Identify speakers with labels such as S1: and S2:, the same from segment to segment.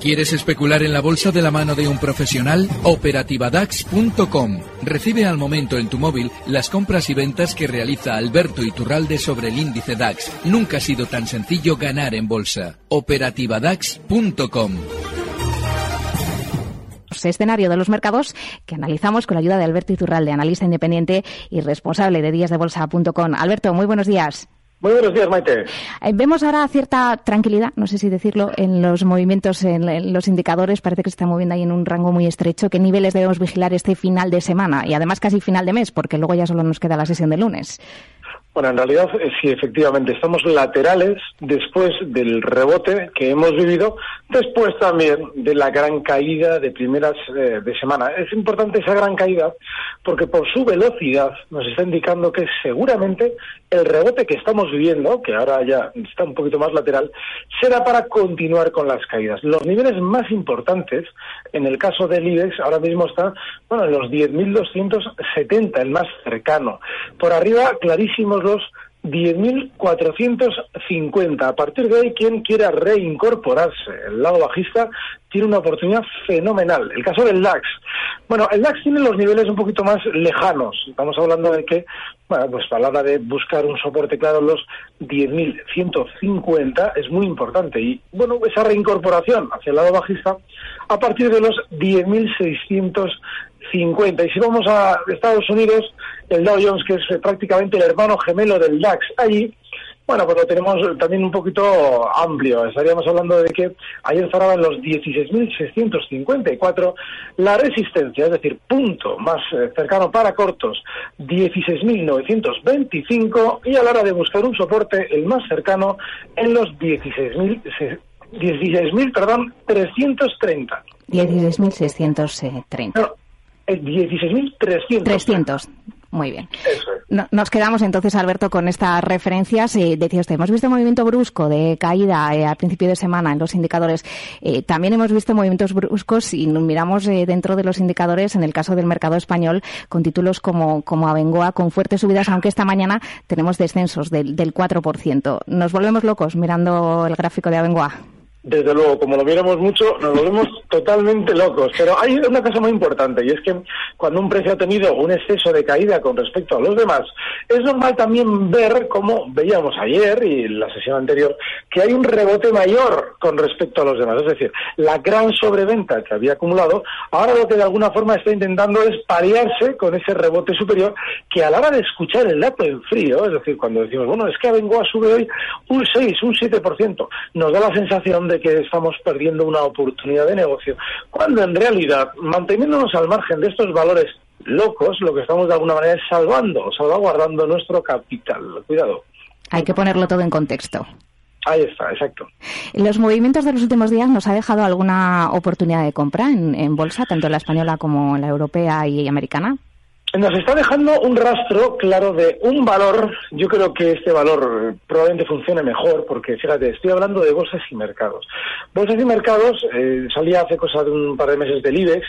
S1: ¿Quieres especular en la bolsa de la mano de un profesional? Operativadax.com. Recibe al momento en tu móvil las compras y ventas que realiza Alberto Iturralde sobre el índice DAX. Nunca ha sido tan sencillo ganar en bolsa. Operativadax.com
S2: escenario de los mercados que analizamos con la ayuda de Alberto Iturralde, analista independiente y responsable de díasdebolsa.com. Alberto, muy buenos días.
S3: Muy buenos días, Maite.
S2: Eh, vemos ahora cierta tranquilidad, no sé si decirlo, en los movimientos, en, los indicadores. Parece que se está moviendo ahí en un rango muy estrecho. ¿Qué niveles debemos vigilar este final de semana? Y además casi final de mes, porque luego ya solo nos queda la sesión de lunes.
S3: Bueno, en realidad eh, sí, efectivamente, estamos laterales después del rebote que hemos vivido, después también de la gran caída de primeras eh, de semana. Es importante esa gran caída porque por su velocidad nos está indicando que seguramente el rebote que estamos viviendo, que ahora ya está un poquito más lateral, será para continuar con las caídas. Los niveles más importantes, en el caso del IBEX, ahora mismo están bueno, en los 10.270, el más cercano. Por arriba, clarísimos los 10.450. A partir de ahí, quien quiera reincorporarse, el lado bajista, tiene una oportunidad fenomenal. El caso del DAX. Bueno, el DAX tiene los niveles un poquito más lejanos. Estamos hablando de que, bueno, pues a la hora de buscar un soporte claro, los 10.150 es muy importante. Y, bueno, esa reincorporación hacia el lado bajista a partir de los 10.600 50. Y si vamos a Estados Unidos, el Dow Jones, que es prácticamente el hermano gemelo del DAX, allí, bueno, pues lo tenemos también un poquito amplio. Estaríamos hablando de que ayer cerraba en los 16.654 la resistencia, es decir, punto más eh, cercano para cortos, 16.925 y a la hora de buscar un soporte, el más cercano en los 16.000 16.000, perdón, 330.
S2: 16.630.
S3: 16.300.
S2: 300. Muy bien. Nos quedamos entonces, Alberto, con estas referencias. Eh, decía usted, hemos visto movimiento brusco de caída eh, al principio de semana en los indicadores. Eh, también hemos visto movimientos bruscos y miramos dentro de los indicadores, en el caso del mercado español, con títulos como, como Abengoa, con fuertes subidas, aunque esta mañana tenemos descensos del, del 4%. Nos volvemos locos mirando el gráfico de Abengoa.
S3: Desde luego, como lo miramos mucho, nos volvemos totalmente locos. Pero hay una cosa muy importante y es que cuando un precio ha tenido un exceso de caída con respecto a los demás, es normal también ver, como veíamos ayer y en la sesión anterior, que hay un rebote mayor con respecto a los demás. Es decir, la gran sobreventa que había acumulado, ahora lo que de alguna forma está intentando es paliarse con ese rebote superior que a la hora de escuchar el dato en frío, es decir, cuando decimos, bueno, es que a sube hoy un 6, un 7%, nos da la sensación de que estamos perdiendo una oportunidad de negocio, cuando en realidad, manteniéndonos al margen de estos valores locos, lo que estamos de alguna manera es salvando, salvaguardando nuestro capital. Cuidado.
S2: Hay que ponerlo todo en contexto.
S3: Ahí está, exacto.
S2: ¿Los movimientos de los últimos días nos ha dejado alguna oportunidad de compra en, en bolsa, tanto en la española como en la europea y americana?
S3: Nos está dejando un rastro claro de un valor. Yo creo que este valor probablemente funcione mejor porque, fíjate, estoy hablando de bolsas y mercados. Bolsas y mercados eh, salía hace cosa de un par de meses del IBEX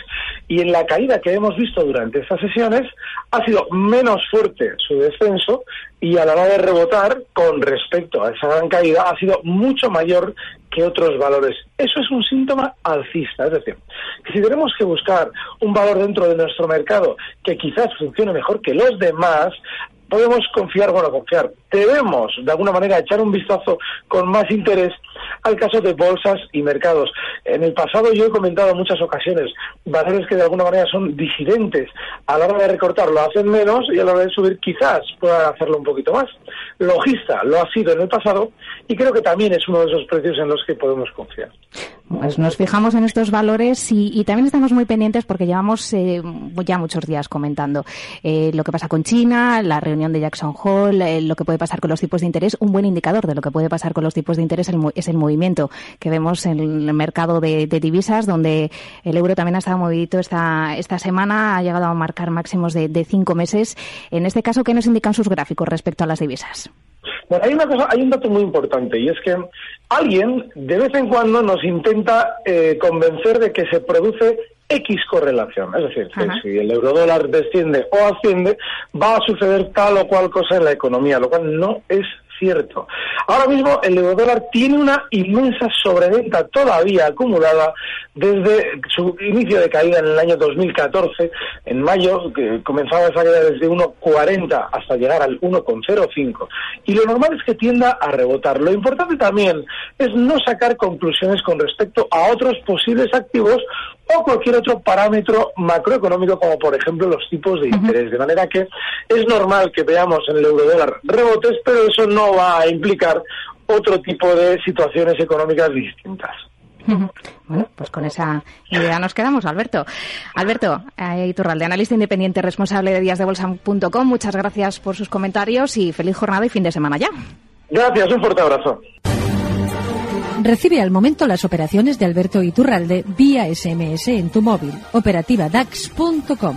S3: y en la caída que hemos visto durante estas sesiones ha sido menos fuerte su descenso y a la hora de rebotar con respecto a esa gran caída ha sido mucho mayor que otros valores. Eso es un síntoma alcista, es decir, que si tenemos que buscar un valor dentro de nuestro mercado que quizás funcione mejor que los demás, podemos confiar, bueno, confiar, debemos de alguna manera echar un vistazo con más interés al caso de bolsas y mercados. En el pasado yo he comentado en muchas ocasiones valores que de alguna manera son disidentes. A la hora de recortar lo hacen menos y a la hora de subir quizás puedan hacerlo un poquito más. Logista lo ha sido en el pasado y creo que también es uno de esos precios en los que podemos confiar.
S2: Pues nos fijamos en estos valores y, también estamos muy pendientes porque llevamos eh, ya muchos días comentando eh, lo que pasa con China, la reunión de Jackson Hole, eh, lo que puede pasar con los tipos de interés. Un buen indicador de lo que puede pasar con los tipos de interés es el movimiento que vemos en el mercado de, divisas, donde el euro también ha estado movidito esta, esta semana, ha llegado a marcar máximos de, de cinco meses. En este caso, ¿qué nos indican sus gráficos respecto a las divisas?
S3: Bueno, hay una cosa, hay un dato muy importante y es que alguien de vez en cuando nos intenta eh, convencer de que se produce X correlación. Es decir, que si el eurodólar desciende o asciende, va a suceder tal o cual cosa en la economía, lo cual no es cierto. Ahora mismo el eurodólar tiene una inmensa sobreventa todavía acumulada desde su inicio de caída en el año 2014, en mayo, que comenzaba esa caída desde 1,40 hasta llegar al 1,05. Y lo normal es que tienda a rebotar. Lo importante también es no sacar conclusiones con respecto a otros posibles activos o cualquier otro parámetro macroeconómico como por ejemplo los tipos de interés. De manera que es normal que veamos en el eurodólar rebotes, pero eso no va a implicar otro tipo de situaciones económicas distintas.
S2: Bueno, pues con esa idea nos quedamos, Alberto. Alberto eh, Iturralde, analista independiente responsable de díasdebolsa.com, muchas gracias por sus comentarios y feliz jornada y fin de semana ya.
S3: Gracias, un fuerte abrazo.
S4: Recibe al momento las operaciones de Alberto Iturralde vía SMS en tu móvil. Operativa DAX.com.